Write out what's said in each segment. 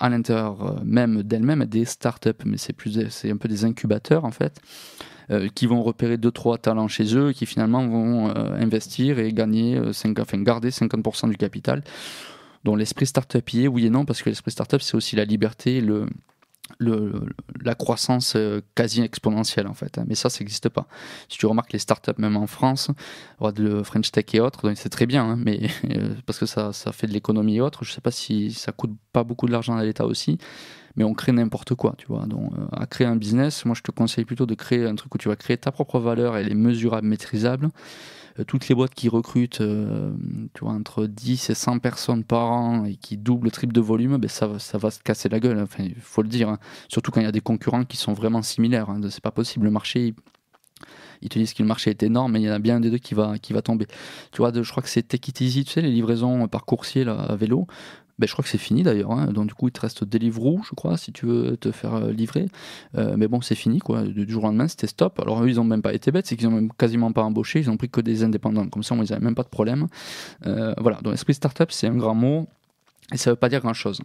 à l'intérieur même d'elles-mêmes des startups, mais c'est plus, c'est un peu des incubateurs en fait, qui vont repérer deux trois talents chez eux, qui finalement vont investir et gagner, 5, enfin garder 50% du capital. Dont l'esprit startupier, oui et non, parce que l'esprit startup c'est aussi la liberté, le la croissance euh, quasi exponentielle en fait. Hein. Mais ça, ça n'existe pas. Si tu remarques les startups, même en France, le French Tech et autres, c'est très bien, hein, mais euh, parce que ça, ça fait de l'économie et autres. Je sais pas si ça coûte pas beaucoup de l'argent à l'État aussi, mais on crée n'importe quoi, tu vois. Donc, euh, à créer un business, moi, je te conseille plutôt de créer un truc où tu vas créer ta propre valeur et elle est mesurable, maîtrisable. Euh, toutes les boîtes qui recrutent euh, tu vois, entre 10 et 100 personnes par an et qui doublent, triple de volume, ben ça, ça va se casser la gueule. Enfin, il faut le dire. Hein. Surtout quand il y a des concurrents qui sont vraiment similaires. Hein. C'est pas possible. Le marché, ils te disent que le marché est énorme, mais il y en a bien un des deux qui va, qui va tomber. Tu vois, je crois que c'est Take It Easy, tu sais, les livraisons par coursier là, à vélo. Ben, je crois que c'est fini d'ailleurs. Hein. Donc du coup, il te reste Deliveroo, je crois, si tu veux te faire euh, livrer. Euh, mais bon, c'est fini quoi. Du jour au lendemain, c'était stop. Alors eux, ils ont même pas été bêtes, c'est qu'ils ont même quasiment pas embauché. Ils ont pris que des indépendants. Comme ça, ils n'avaient même pas de problème. Euh, voilà. Donc esprit startup, c'est un grand mot et ça veut pas dire grand chose.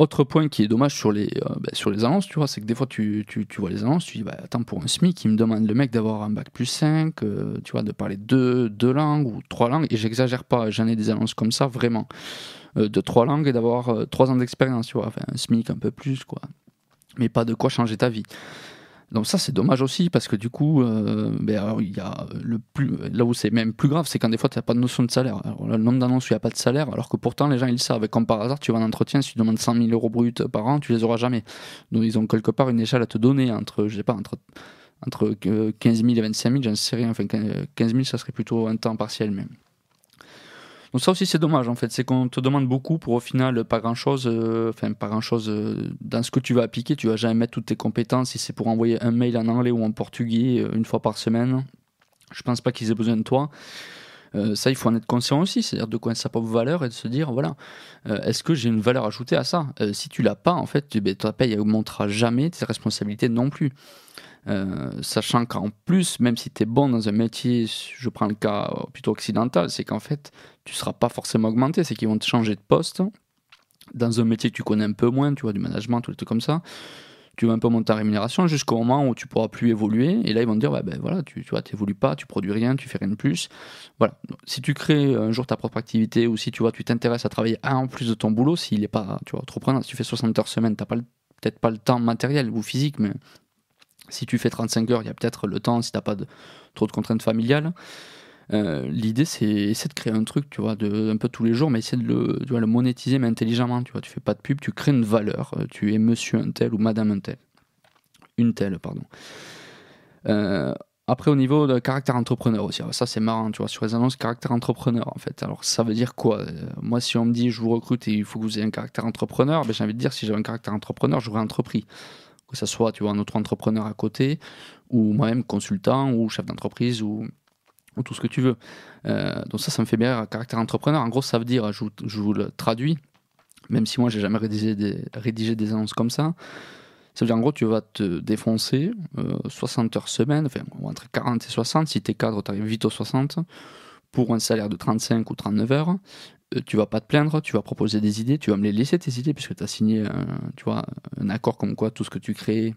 Autre point qui est dommage sur les, ben, sur les annonces, tu vois, c'est que des fois tu, vois les annonces, tu dis, bah, attends, pour un SMIC, il me demande le mec d'avoir un bac plus 5, tu vois, de parler deux, deux langues ou trois langues, et j'exagère pas, j'en ai des annonces comme ça, vraiment. Euh, de trois langues et d'avoir euh, trois ans d'expérience, tu vois, un SMIC un peu plus, quoi. Mais pas de quoi changer ta vie. Donc ça c'est dommage aussi parce que du coup, euh, ben, y a le plus, là où c'est même plus grave, c'est quand des fois tu n'as pas de notion de salaire. Le nombre d'annonces où il n'y a pas de salaire, alors que pourtant les gens ils savent. Comme par hasard, tu vas en entretien, si tu demandes 100 000 euros bruts par an, tu les auras jamais. Donc ils ont quelque part une échelle à te donner entre, je sais pas, entre entre 15 000 et 25 000, j'en sais rien. Enfin 15 000 ça serait plutôt un temps partiel même. Donc ça aussi c'est dommage en fait, c'est qu'on te demande beaucoup pour au final pas grand chose, euh, enfin pas grand chose euh, dans ce que tu vas appliquer, tu vas jamais mettre toutes tes compétences, si c'est pour envoyer un mail en anglais ou en portugais euh, une fois par semaine, je pense pas qu'ils aient besoin de toi. ça, il faut en être conscient aussi, c'est-à-dire de connaître sa propre valeur et de se dire, voilà, est-ce que j'ai une valeur ajoutée à ça? Si tu l'as pas, en fait, ben, ta paye augmentera jamais, tes responsabilités non plus. Sachant qu'en plus, même si tu es bon dans un métier, je prends le cas plutôt occidental, c'est qu'en fait, tu seras pas forcément augmenté, c'est qu'ils vont te changer de poste dans un métier que tu connais un peu moins, tu vois, du management, tout les trucs comme ça. Tu vas un peu monter ta rémunération jusqu'au moment où tu pourras plus évoluer. Et là, ils vont te dire, bah, ben voilà, tu, tu vois, pas, tu produis rien, tu fais rien de plus. Voilà. si tu crées un jour ta propre activité ou si tu vois, tu t'intéresses à travailler en plus de ton boulot, s'il est pas, tu vois, trop prenant, si tu fais 60 heures semaine, t'as pas peut-être pas le temps matériel ou physique, mais si tu fais 35 heures, il y a peut-être le temps si tu n'as pas de, trop de contraintes familiales. Euh, l'idée, c'est essayer de créer un truc, tu vois, de, un peu tous les jours, mais essayer de le, tu monétiser, mais intelligemment. Tu vois, tu fais pas de pub, tu crées une valeur. Euh, tu es monsieur un tel ou madame un tel. Une telle, pardon. Euh, après, au niveau de caractère entrepreneur aussi, ça c'est marrant, tu vois, sur les annonces, caractère entrepreneur en fait. Alors, ça veut dire quoi? Moi, si on me dit je vous recrute et il faut que vous ayez un caractère entrepreneur, ben, j'ai envie de dire si j'avais un caractère entrepreneur, j'aurais entrepris que ce soit tu vois, un autre entrepreneur à côté, ou moi-même consultant, ou chef d'entreprise, ou, ou, tout ce que tu veux. Euh, donc ça, ça me fait bien caractère entrepreneur. En gros, ça veut dire, je, vous le traduis, même si moi, j'ai jamais rédigé des, rédigé des annonces comme ça. Ça veut dire, en gros, tu vas te défoncer 60 euh, heures semaine, enfin, entre 40 et 60. Si tu es cadre, tu arrives vite aux 60 pour un salaire de 35 ou 39 heures. Euh, tu vas pas te plaindre, tu vas proposer des idées, tu vas me les laisser tes idées puisque tu as signé un, tu vois, un accord comme quoi tout ce que tu crées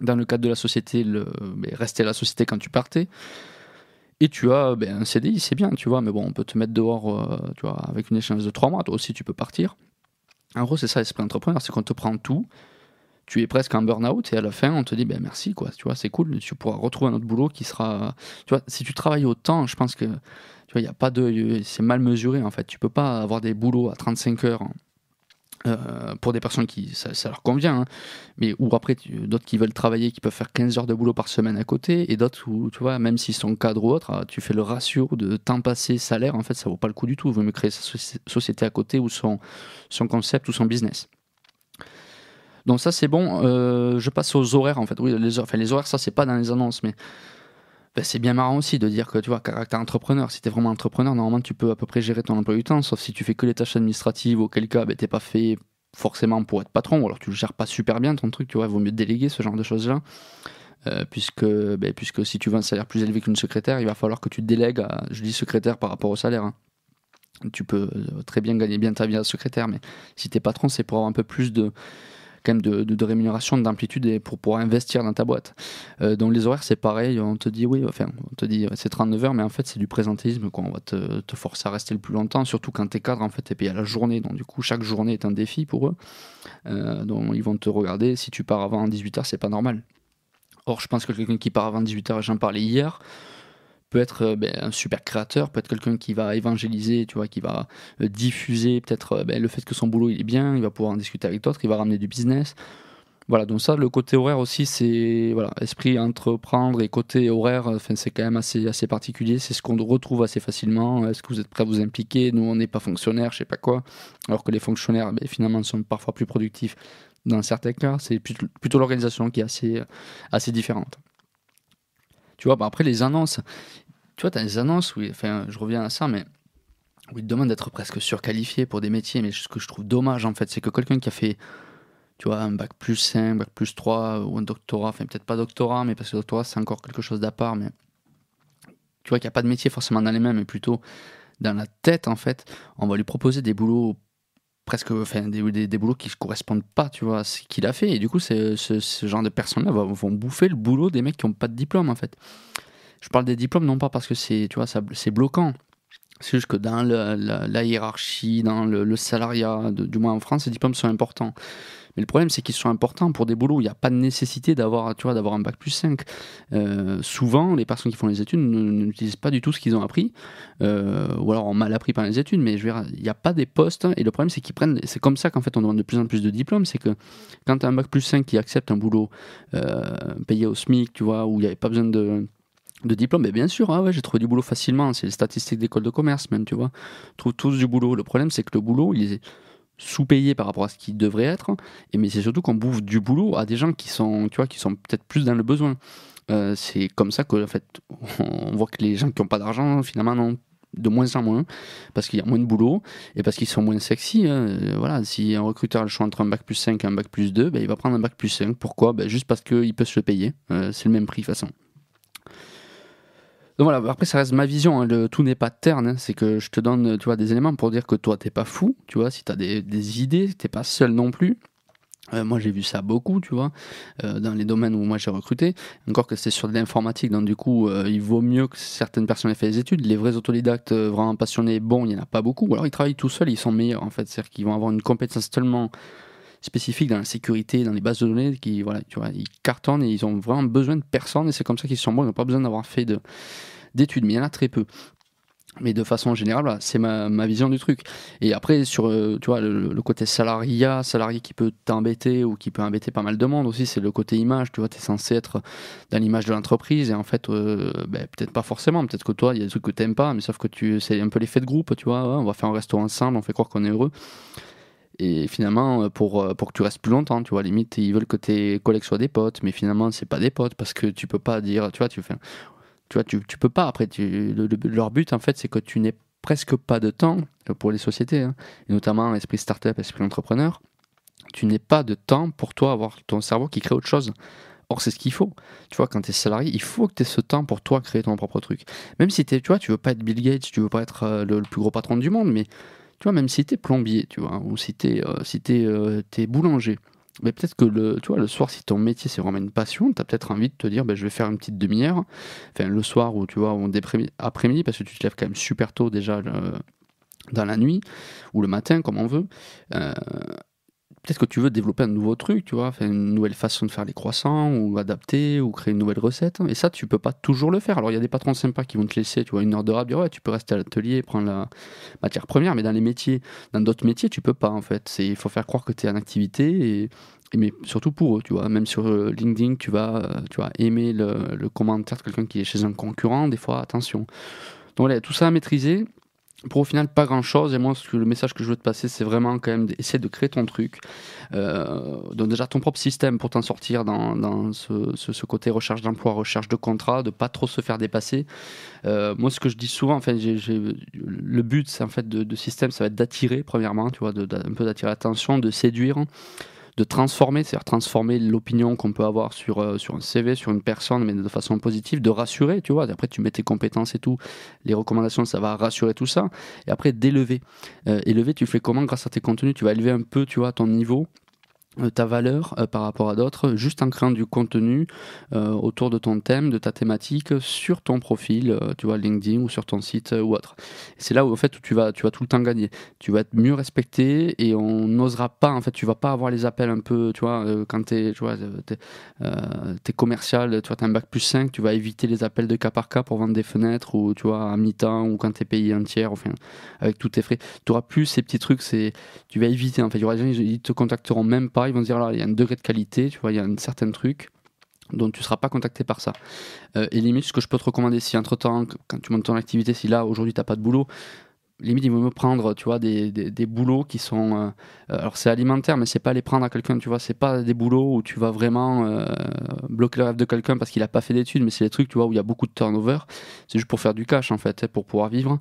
dans le cadre de la société, le, restait la société quand tu partais. Et tu as ben, un CDI, c'est bien, tu vois, mais bon, on peut te mettre dehors, euh, tu vois, avec une échéance de 3 mois, toi aussi tu peux partir. En gros, c'est ça l'esprit entrepreneur, c'est qu'on te prend tout, tu es presque en burn-out et à la fin on te dit ben merci quoi, tu vois, c'est cool, tu pourras retrouver un autre boulot qui sera, tu vois, si tu travailles autant, je pense que tu vois, il y a pas de, c'est mal mesuré en fait. Tu peux pas avoir des boulots à 35 heures. Euh, pour des personnes qui ça, leur convient, hein. mais ou après d'autres qui veulent travailler, qui peuvent faire 15 heures de boulot par semaine à côté, et d'autres où tu vois, même s'ils sont cadres ou autres, tu fais le ratio de temps passé salaire, en fait, ça vaut pas le coup du tout. Il vaut mieux créer sa société à côté ou son, concept ou son business. Donc ça c'est bon. Euh, je passe aux horaires en fait. Oui, les horaires ça c'est pas dans les annonces, mais ben, c'est bien marrant aussi de dire que tu vois, caractère entrepreneur, si tu es vraiment entrepreneur, normalement tu peux à peu près gérer ton emploi du temps, sauf si tu fais que les tâches administratives, auquel cas ben, t'es pas fait forcément pour être patron, ou alors tu le gères pas super bien ton truc, tu vois, il vaut mieux déléguer ce genre de choses-là. Euh, puisque, ben, puisque si tu veux un salaire plus élevé qu'une secrétaire, il va falloir que tu délègues, à, je dis secrétaire par rapport au salaire, hein. tu peux très bien gagner bien ta vie à secrétaire, mais si t'es patron, c'est pour avoir un peu plus de quand même de, de, rémunération, d'amplitude pour pouvoir investir dans ta boîte. Euh, donc les horaires, c'est pareil. On te dit, oui, enfin, on te dit, c'est 39 heures, mais en fait, c'est du présentéisme. Quoi. On va te, te, forcer à rester le plus longtemps, surtout quand t'es cadre, en fait, t'es payé à la journée. Donc du coup, chaque journée est un défi pour eux. Euh, donc ils vont te regarder. Si tu pars avant 18h, c'est pas normal. Or, je pense que quelqu'un qui part avant 18h, j'en parlais hier, peut être euh, ben, un super créateur, peut être quelqu'un qui va évangéliser, tu vois, qui va euh, diffuser peut-être euh, ben, le fait que son boulot il est bien, il va pouvoir en discuter avec d'autres, il va ramener du business. Voilà, donc ça, le côté horaire aussi, c'est voilà, esprit entreprendre et côté horaire, enfin, c'est quand même assez, assez particulier. C'est ce qu'on retrouve assez facilement. Est-ce que vous êtes prêt à vous impliquer? Nous, on n'est pas fonctionnaire, je sais pas quoi. Alors que les fonctionnaires, ben, finalement, sont parfois plus productifs dans certains cas. C'est plutôt, plutôt l'organisation qui est assez, assez différente. Tu vois, bah après les annonces, tu vois, tu as des annonces où, enfin, je reviens à ça, mais où ils te demandent d'être presque surqualifié pour des métiers. Mais ce que je trouve dommage, en fait, c'est que quelqu'un qui a fait, tu vois, un bac plus 5, bac plus 3, ou un doctorat, enfin, peut-être pas doctorat, mais parce que doctorat, c'est encore quelque chose d'à part, mais tu vois, qu'il n'y a pas de métier forcément dans les mêmes, mais plutôt dans la tête, en fait, on va lui proposer des boulots presque enfin, des, des, boulots qui ne correspondent pas tu vois, à ce qu'il a fait. Et du coup, ce, ce genre de personnes-là vont bouffer le boulot des mecs qui n'ont pas de diplôme, en fait. Je parle des diplômes, non pas parce que c'est, tu vois, c'est bloquant. C'est juste que dans la, hiérarchie, dans le, salariat, du moins en France, les diplômes sont importants. Mais le problème, c'est qu'ils sont importants pour des boulots où il n'y a pas de nécessité d'avoir, un bac plus 5. Euh, souvent, les personnes qui font les études n'utilisent pas du tout ce qu'ils ont appris, euh, ou alors ont mal appris par les études, mais je il n'y a pas des postes, et le problème, c'est qu'ils prennent, c'est comme ça qu'en fait, on demande de plus en plus de diplômes, c'est que quand tu as un bac plus 5 qui accepte un boulot euh, payé au SMIC, tu vois, où il n'y avait pas besoin de de diplôme, mais bien sûr, ah ouais, j'ai trouvé du boulot facilement. C'est les statistiques d'école de commerce, même, tu vois. Trouve tous du boulot. Le problème, c'est que le boulot, il est sous-payé par rapport à ce qu'il devrait être. Et mais c'est surtout qu'on bouffe du boulot à des gens qui sont, tu vois, qui sont peut-être plus dans le besoin. Euh, c'est comme ça que, en fait, on voit que les gens qui n'ont pas d'argent, finalement, n'ont de moins en moins parce qu'il y a moins de boulot et parce qu'ils sont moins sexy. Hein. Euh, voilà, si un recruteur a le choix entre un bac plus 5 et un bac plus 2, ben, il va prendre un bac plus 5. Pourquoi? Ben, Juste parce qu'il peut se le payer. Euh, c'est le même prix de toute façon. Donc voilà, après ça reste ma vision, hein. le, tout n'est pas terne, hein. c'est que je te donne tu vois, des éléments pour dire que toi t'es pas fou, tu vois, si t'as des, des idées, t'es pas seul non plus. Euh, moi j'ai vu ça beaucoup, tu vois, euh, dans les domaines où moi j'ai recruté. Encore que c'est sur de l'informatique, donc du coup euh, il vaut mieux que certaines personnes aient fait des études. Les vrais autodidactes vraiment passionnés, bon, il y en a pas beaucoup. Ou alors ils travaillent tout seuls, ils sont meilleurs en fait, c'est-à-dire qu'ils vont avoir une compétence tellement spécifiques dans la sécurité, dans les bases de données, qui voilà, tu vois, ils cartonnent et ils ont vraiment besoin de personne et c'est comme ça qu'ils sont bons, ils n'ont pas besoin d'avoir fait d'études, mais il y en a très peu. Mais de façon générale, c'est ma, ma, vision du truc. Et après, sur euh, tu vois, le, côté salariat, salarié qui peut t'embêter ou qui peut embêter pas mal de monde aussi, c'est le côté image. Tu vois, es censé être dans l'image de l'entreprise et en fait, euh, ben, peut-être pas forcément. Peut-être que toi, il y a des trucs que tu n'aimes pas, mais sauf que tu c'est un peu l'effet de groupe. Tu vois, on va faire un resto ensemble, on fait croire qu'on est heureux. Et finalement, euh, pour, euh, pour que tu restes plus longtemps, tu vois, limite, ils veulent que tes collègues soient des potes, mais finalement, c'est pas des potes parce que tu peux pas dire, tu vois, tu vois, tu, peux pas. Après, leur but, en fait, c'est que tu n'aies presque pas de temps euh, pour les sociétés, hein, et notamment esprit startup, esprit entrepreneur. Tu n'es pas de temps pour toi avoir ton cerveau qui crée autre chose. Or, c'est ce qu'il faut. Tu vois, quand tu es salarié, il faut que tu aies ce temps pour toi créer ton propre truc. Même si es, tu vois, tu veux pas être Bill Gates, tu veux pas être le plus gros patron du monde, mais tu vois, même si t'es plombier, tu vois, ou si t'es euh, si euh, boulanger, mais peut-être que le, tu vois, le soir, si ton métier c'est vraiment une passion, tu peut-être envie de te dire, ben, je vais faire une petite demi-heure, enfin le soir ou tu vois, après-midi, parce que tu te lèves quand même super tôt déjà dans la nuit, ou le matin, comme on veut. Euh, peut-être que tu veux développer un nouveau truc, tu vois, faire une nouvelle façon de faire les croissants, ou adapter, ou créer une nouvelle recette. Et ça, tu peux pas toujours le faire. Alors, il y a des patrons sympas qui vont te laisser, tu vois, une heure de rab, dire ouais, tu peux rester à l'atelier, prendre la matière première, mais dans les métiers, dans d'autres métiers, tu peux pas, en fait. Il faut faire croire que tu es en activité, et, mais surtout pour eux, tu vois. Même sur euh, LinkedIn, tu vas, euh, tu aimer le commentaire de quelqu'un qui est chez un concurrent, des fois, attention. Donc voilà, tout ça à maîtriser pour au final pas grand chose et moi le message que je veux te passer c'est vraiment quand même d'essayer de créer ton truc euh, donc déjà ton propre système pour t'en sortir dans, ce, ce, côté recherche d'emploi recherche de contrat de pas trop se faire dépasser. Euh, moi ce que je dis souvent en fait le but c'est en fait de, système ça va être d'attirer premièrement tu vois un peu d'attirer l'attention de séduire de transformer, c'est-à-dire transformer l'opinion qu'on peut avoir sur, euh, sur un CV, sur une personne, mais de façon positive, de rassurer, tu vois. Après, tu mets tes compétences et tout, les recommandations, ça va rassurer tout ça. Et après, d'élever. Euh, élever, tu fais comment grâce à tes contenus? Tu vas élever un peu, tu vois, ton niveau ta valeur euh, par rapport à d'autres juste en créant du contenu euh, autour de ton thème, de ta thématique sur ton profil, tu vois LinkedIn ou sur ton site ou autre. C'est là où en fait tu vas tu vas tout le temps gagner. Tu vas être mieux respecté et on n'osera pas en fait tu vas pas avoir les appels un peu tu vois quand tu es tu vois es, commercial, tu vois as un bac plus 5, tu vas éviter les appels de cas par cas pour vendre des fenêtres ou tu vois à mi-temps ou quand tu es payé entière enfin avec tous tes frais. Tu auras plus ces petits trucs, tu vas éviter en fait, il y aura des gens ils te contacteront même pas ils vont dire là, il y a un degré de qualité, tu vois, il y a un certain truc dont tu ne seras pas contacté par ça. Euh, et limite, ce que je peux te recommander, si entre-temps, quand tu montes ton activité, si là, aujourd'hui, tu n'as pas de boulot, limite, il vaut me prendre, tu vois, des, des, boulots qui sont... Euh, euh, alors, c'est alimentaire, mais c'est pas les prendre à quelqu'un, tu vois, c'est pas des boulots où tu vas vraiment bloquer le rêve de quelqu'un parce qu'il n'a pas fait d'études, mais c'est des trucs, tu vois, où il y a beaucoup de turnover. C'est juste pour faire du cash, en fait, pour pouvoir vivre.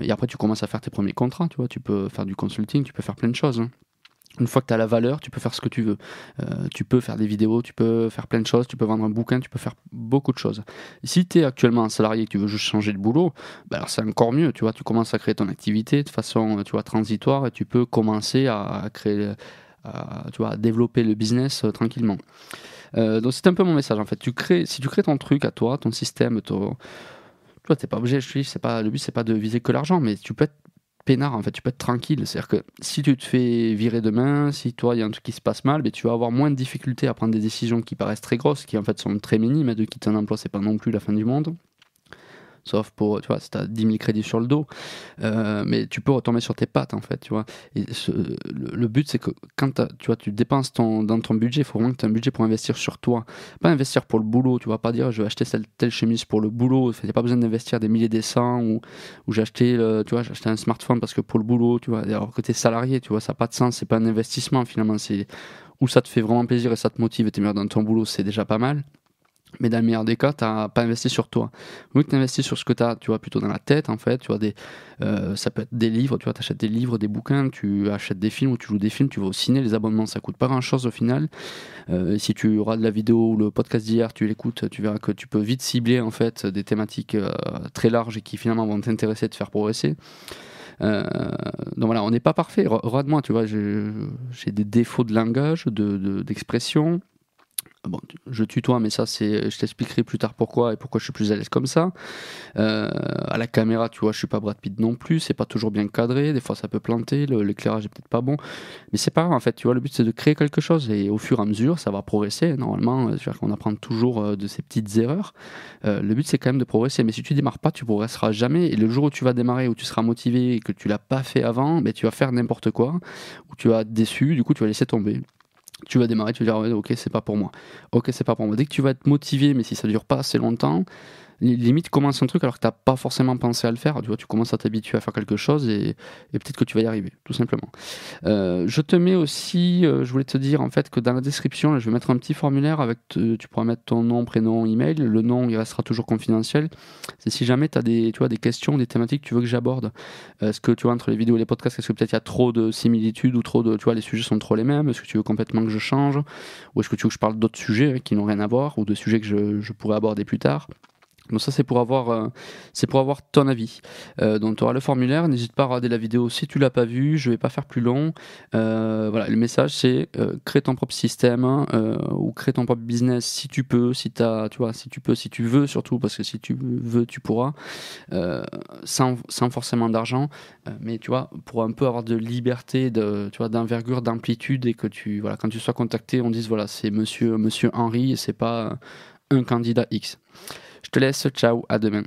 et après, tu commences à faire tes premiers contrats, tu vois, tu peux faire du consulting, tu peux faire plein de choses. Hein une fois que tu as la valeur, tu peux faire ce que tu veux. Euh, tu peux faire des vidéos, tu peux faire plein de choses, tu peux vendre un bouquin, tu peux faire beaucoup de choses. Si tu es actuellement un salarié et que tu veux juste changer de boulot, bah c'est encore mieux, tu vois, tu commences à créer ton activité de façon transitoire et tu peux commencer à créer, tu vois, à développer le business euh, tranquillement. Euh, donc c'est un peu mon message en fait. Si tu crées ton truc à toi, ton système, ton, tu vois, t'es pas obligé, pas, le but c'est pas de viser que l'argent, mais tu peux être en fait, tu peux être tranquille. C'est-à-dire que si tu te fais virer demain, si toi il y a un truc qui se passe mal, mais ben, tu vas avoir moins de difficultés à prendre des décisions qui paraissent très grosses, qui en fait sont très minimes, de quitter un emploi, c'est pas non plus la fin du monde sauf pour, tu vois, si tu as 10 000 crédits sur le dos, euh, mais tu peux retomber sur tes pattes, en fait, tu vois. Et le, but, c'est que quand tu vois, tu dépenses ton, dans ton budget, il faut vraiment que tu aies un budget pour investir sur toi. Pas investir pour le boulot, tu vas pas dire, je vais acheter cette, telle chemise pour le boulot, il n'y a pas besoin d'investir des milliers des cents, ou, ou j'ai acheté, tu vois, acheté un smartphone parce que pour le boulot, tu vois, alors que tu es salarié, tu vois, ça n'a pas de sens, c'est pas un investissement, finalement, c'est où ça te fait vraiment plaisir et ça te motive et tu es meilleur dans ton boulot, c'est déjà pas mal. Mais dans le meilleur des cas, tu n'as pas investi sur toi. Vu que tu investis sur ce que tu as, tu vois, plutôt dans la tête, en fait, tu vois, des, euh, ça peut être des livres, tu vois, achètes des livres, des bouquins, tu achètes des films ou tu joues des films, tu vas au ciné, les abonnements, ça coûte pas grand chose au final. Euh, si tu auras de la vidéo ou le podcast d'hier, tu l'écoutes, tu verras que tu peux vite cibler, en fait, des thématiques euh, très larges et qui finalement vont t'intéresser et te faire progresser. donc voilà, on n'est pas parfait. Regarde-moi, tu vois, j'ai des défauts de langage, d'expression. De, Bon, je tutoie, mais ça, c'est, je t'expliquerai plus tard pourquoi et pourquoi je suis plus à l'aise comme ça. Euh, à la caméra, tu vois, je suis pas Brad Pitt non plus, c'est pas toujours bien cadré, des fois ça peut planter, l'éclairage est peut-être pas bon, mais c'est pas grave en fait, tu vois, le but c'est de créer quelque chose et au fur et à mesure, ça va progresser. Normalement, on apprend toujours euh, de ces petites erreurs. Euh, le but c'est quand même de progresser, mais si tu démarres pas, tu progresseras jamais. Et le jour où tu vas démarrer, où tu seras motivé et que tu l'as pas fait avant, ben, tu vas faire n'importe quoi, ou tu vas être déçu, du coup tu vas laisser tomber tu vas démarrer, tu vas dire ok c'est pas pour moi, ok c'est pas pour moi. Dès que tu vas être motivé, mais si ça dure pas assez longtemps, limite commence un truc alors que t'as pas forcément pensé à le faire. Tu vois, tu commences à t'habituer à faire quelque chose et, peut-être que tu vas y arriver, tout simplement. Euh, je te mets aussi, euh, je voulais te dire en fait que dans la description, je vais mettre un petit formulaire avec, tu pourras mettre ton nom, prénom, email. Le nom, il restera toujours confidentiel. C'est si jamais tu as des, tu vois, des questions, des thématiques que tu veux que j'aborde. Est-ce que tu vois entre les vidéos et les podcasts, est-ce que peut-être il y a trop de similitudes ou trop de, tu vois, les sujets sont trop les mêmes? Est-ce que tu veux complètement que je change? Ou est-ce que tu veux que je parle d'autres sujets qui n'ont rien à voir ou de sujets que je pourrais aborder plus tard? Donc ça c'est pour avoir euh, c'est pour avoir ton avis. Euh, donc tu auras le formulaire, n'hésite pas à regarder la vidéo si tu l'as pas vu, je vais pas faire plus long. Euh, voilà, le message c'est crée ton propre système ou crée ton propre business si tu peux, si tu vois, si tu peux, si tu veux surtout parce que si tu veux tu pourras sans, sans, forcément d'argent, mais tu vois pour un peu avoir de liberté, de tu vois d'envergure, d'amplitude et que tu voilà quand tu sois contacté on dise voilà c'est Monsieur Monsieur Henri et c'est pas un candidat X. Je te laisse, ciao, à demain.